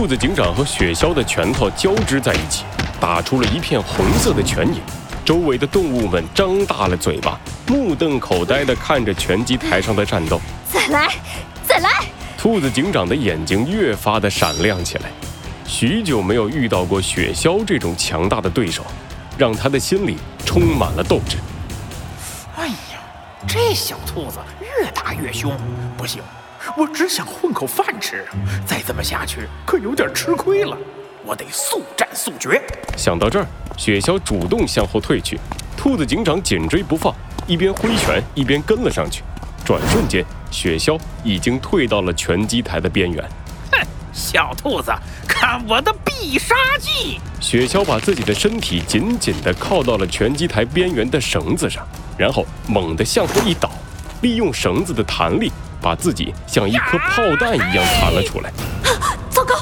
兔子警长和雪橇的拳头交织在一起，打出了一片红色的拳影。周围的动物们张大了嘴巴，目瞪口呆地看着拳击台上的战斗。再来，再来！兔子警长的眼睛越发的闪亮起来。许久没有遇到过雪橇这种强大的对手，让他的心里充满了斗志。哎呀，这小兔子越打越凶，不行，我只想混口饭吃，再这么下去可有点吃亏了。我得速战速决。想到这儿，雪橇主动向后退去，兔子警长紧追不放，一边挥拳一边跟了上去。转瞬间，雪橇已经退到了拳击台的边缘。哼，小兔子，看我的必杀技！雪橇把自己的身体紧紧地靠到了拳击台边缘的绳子上，然后猛地向后一倒，利用绳子的弹力，把自己像一颗炮弹一样弹了出来。糟糕！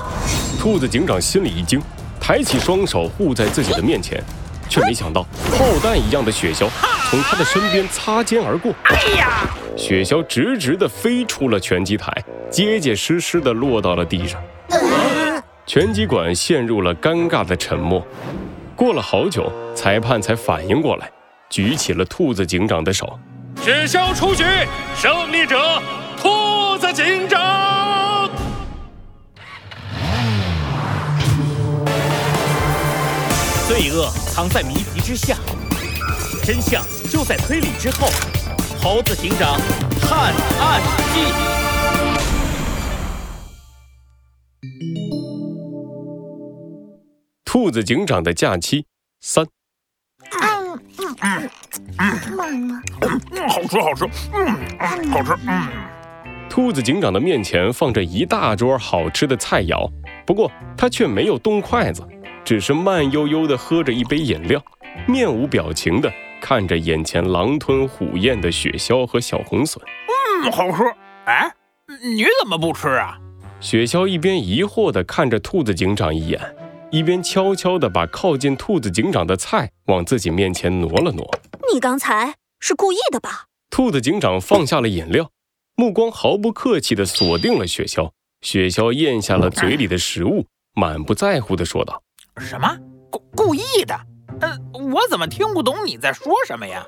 兔子警长心里一惊，抬起双手护在自己的面前，却没想到炮弹一样的雪橇从他的身边擦肩而过。哎呀！雪橇直直地飞出了拳击台，结结实实地落到了地上。拳击馆陷入了尴尬的沉默。过了好久，裁判才反应过来，举起了兔子警长的手。雪橇出局，胜利者兔子警长。罪恶藏在谜题之下，真相就在推理之后。猴子警长探案记：兔子警长的假期三。嗯嗯嗯嗯嗯，好吃好吃，嗯，好吃，嗯。兔子警长的面前放着一大桌好吃的菜肴，不过他却没有动筷子。只是慢悠悠地喝着一杯饮料，面无表情地看着眼前狼吞虎咽的雪橇和小红笋。嗯，好吃。哎，你怎么不吃啊？雪橇一边疑惑地看着兔子警长一眼，一边悄悄地把靠近兔子警长的菜往自己面前挪了挪。你刚才是故意的吧？兔子警长放下了饮料，目光毫不客气地锁定了雪橇。雪橇咽下了嘴里的食物，满不在乎地说道。什么故故意的？呃，我怎么听不懂你在说什么呀？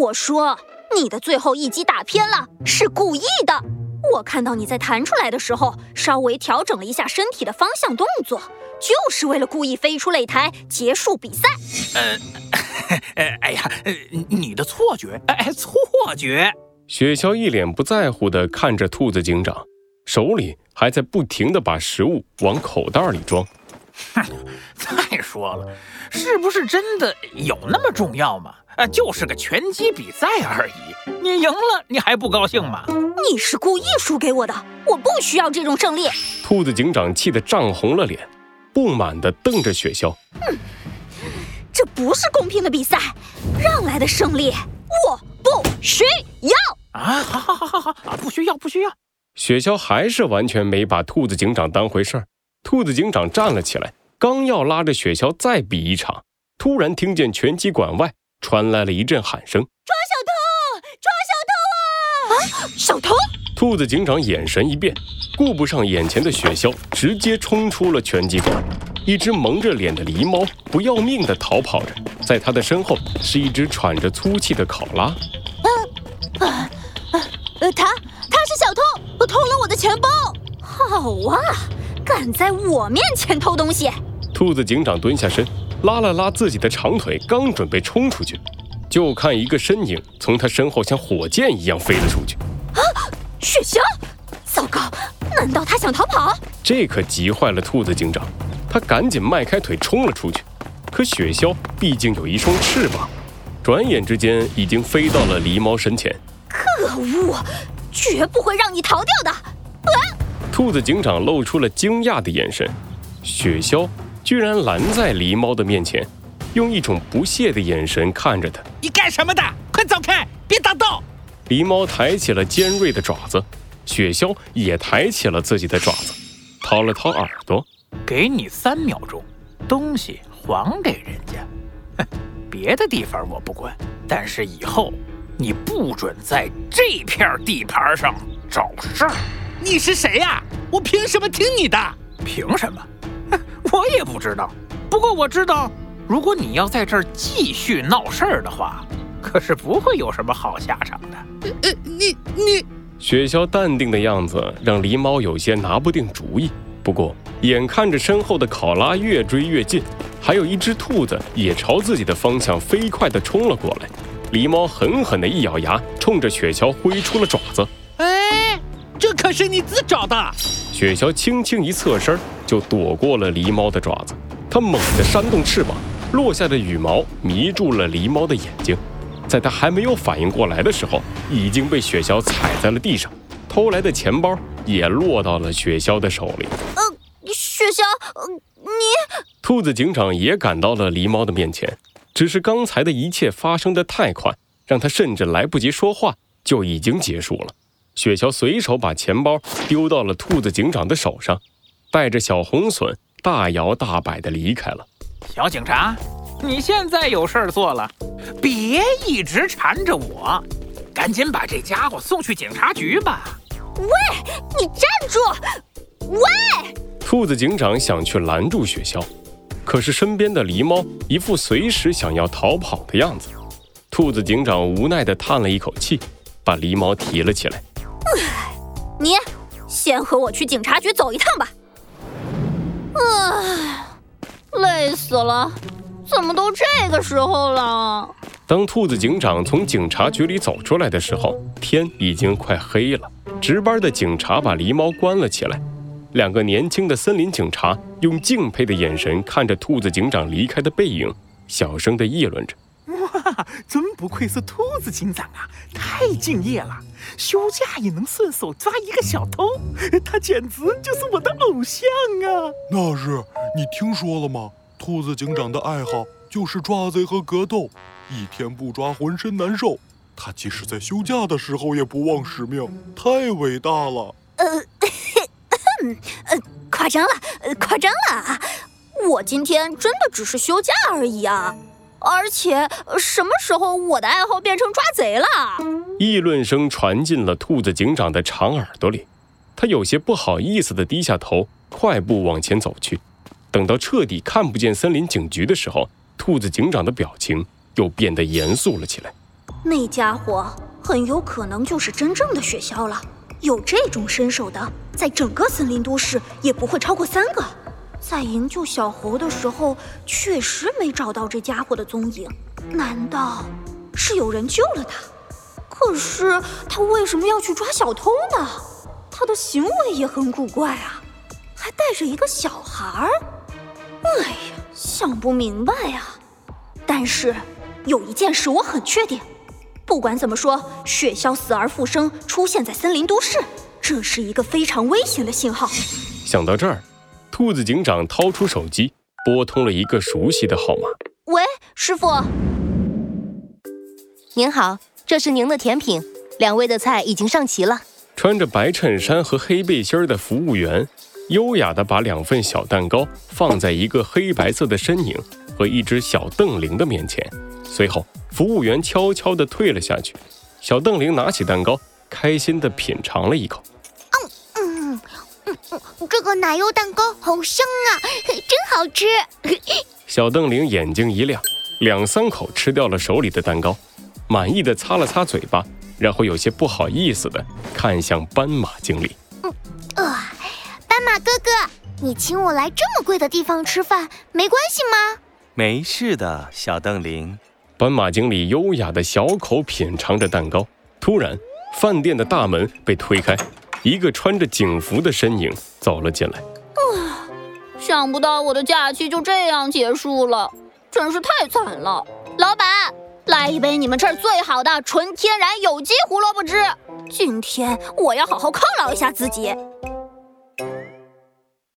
我说你的最后一击打偏了，是故意的。我看到你在弹出来的时候，稍微调整了一下身体的方向动作，就是为了故意飞出擂台结束比赛。呃，呃，哎呀，你的错觉，哎，错觉。雪橇一脸不在乎地看着兔子警长，手里还在不停地把食物往口袋里装。哼，再说了，是不是真的有那么重要吗？啊，就是个拳击比赛而已，你赢了，你还不高兴吗？你是故意输给我的，我不需要这种胜利。兔子警长气得涨红了脸，不满地瞪着雪橇。嗯，这不是公平的比赛，让来的胜利我不需要。啊，好好好好好啊，不需要不需要。雪橇还是完全没把兔子警长当回事儿。兔子警长站了起来，刚要拉着雪橇再比一场，突然听见拳击馆外传来了一阵喊声：“抓小偷！抓小偷啊！”啊，小偷！兔子警长眼神一变，顾不上眼前的雪橇，直接冲出了拳击馆。一只蒙着脸的狸猫不要命地逃跑着，在他的身后是一只喘着粗气的考拉。啊啊呃，他他是小偷，偷了我的钱包。好啊！敢在我面前偷东西！兔子警长蹲下身，拉了拉自己的长腿，刚准备冲出去，就看一个身影从他身后像火箭一样飞了出去。啊！雪橇！糟糕！难道他想逃跑？这可急坏了兔子警长，他赶紧迈开腿冲了出去。可雪橇毕竟有一双翅膀，转眼之间已经飞到了狸猫身前。可恶！绝不会让你逃掉的！啊！兔子警长露出了惊讶的眼神，雪橇居然拦在狸猫的面前，用一种不屑的眼神看着他。你干什么的？快走开，别挡道！狸猫抬起了尖锐的爪子，雪橇也抬起了自己的爪子，掏了掏耳朵，给你三秒钟，东西还给人家。哼，别的地方我不管，但是以后你不准在这片地盘上找事儿。你是谁呀？我凭什么听你的？凭什么？我也不知道。不过我知道，如果你要在这儿继续闹事儿的话，可是不会有什么好下场的。呃，你你，雪橇淡定的样子让狸猫有些拿不定主意。不过，眼看着身后的考拉越追越近，还有一只兔子也朝自己的方向飞快地冲了过来。狸猫狠狠地一咬牙，冲着雪橇挥出了爪子。哎，这可是你自找的！雪橇轻轻一侧身，就躲过了狸猫的爪子。它猛地扇动翅膀，落下的羽毛迷住了狸猫的眼睛。在它还没有反应过来的时候，已经被雪橇踩在了地上。偷来的钱包也落到了雪橇的手里。呃，雪橇，呃，你……兔子警长也赶到了狸猫的面前，只是刚才的一切发生的太快，让他甚至来不及说话就已经结束了。雪橇随手把钱包丢到了兔子警长的手上，带着小红隼大摇大摆地离开了。小警察，你现在有事儿做了，别一直缠着我，赶紧把这家伙送去警察局吧。喂，你站住！喂！兔子警长想去拦住雪橇，可是身边的狸猫一副随时想要逃跑的样子。兔子警长无奈地叹了一口气，把狸猫提了起来。你先和我去警察局走一趟吧。唉，累死了，怎么都这个时候了？当兔子警长从警察局里走出来的时候，天已经快黑了。值班的警察把狸猫关了起来。两个年轻的森林警察用敬佩的眼神看着兔子警长离开的背影，小声地议论着：“哇，真不愧是兔子警长啊，太敬业了！休假也能顺手抓一个小偷，他简直就是我的偶像啊！”那是你听说了吗？兔子警长的爱好就是抓贼和格斗，一天不抓浑身难受。他即使在休假的时候也不忘使命，太伟大了。呃，呃，夸张了，呃，夸张了啊！我今天真的只是休假而已啊！而且什么时候我的爱好变成抓贼了？议论声传进了兔子警长的长耳朵里，他有些不好意思的低下头，快步往前走去。等到彻底看不见森林警局的时候，兔子警长的表情又变得严肃了起来。那家伙很有可能就是真正的雪橇了。有这种身手的，在整个森林都市也不会超过三个。在营救小猴的时候，确实没找到这家伙的踪影。难道是有人救了他？可是他为什么要去抓小偷呢？他的行为也很古怪啊，还带着一个小孩儿。哎呀，想不明白呀。但是有一件事我很确定。不管怎么说，雪橇死而复生出现在森林都市，这是一个非常危险的信号。想到这儿，兔子警长掏出手机，拨通了一个熟悉的号码。喂，师傅。您好，这是您的甜品，两位的菜已经上齐了。穿着白衬衫和黑背心的服务员，优雅地把两份小蛋糕放在一个黑白色的身影和一只小瞪羚的面前，随后。服务员悄悄地退了下去，小邓玲拿起蛋糕，开心地品尝了一口。嗯嗯嗯，这个奶油蛋糕好香啊，真好吃。小邓玲眼睛一亮，两三口吃掉了手里的蛋糕，满意的擦了擦嘴巴，然后有些不好意思的看向斑马经理。嗯，呃，斑马哥哥，你请我来这么贵的地方吃饭，没关系吗？没事的，小邓玲。斑马经理优雅的小口品尝着蛋糕，突然，饭店的大门被推开，一个穿着警服的身影走了进来。啊，想不到我的假期就这样结束了，真是太惨了。老板，来一杯你们这儿最好的纯天然有机胡萝卜汁，今天我要好好犒劳一下自己。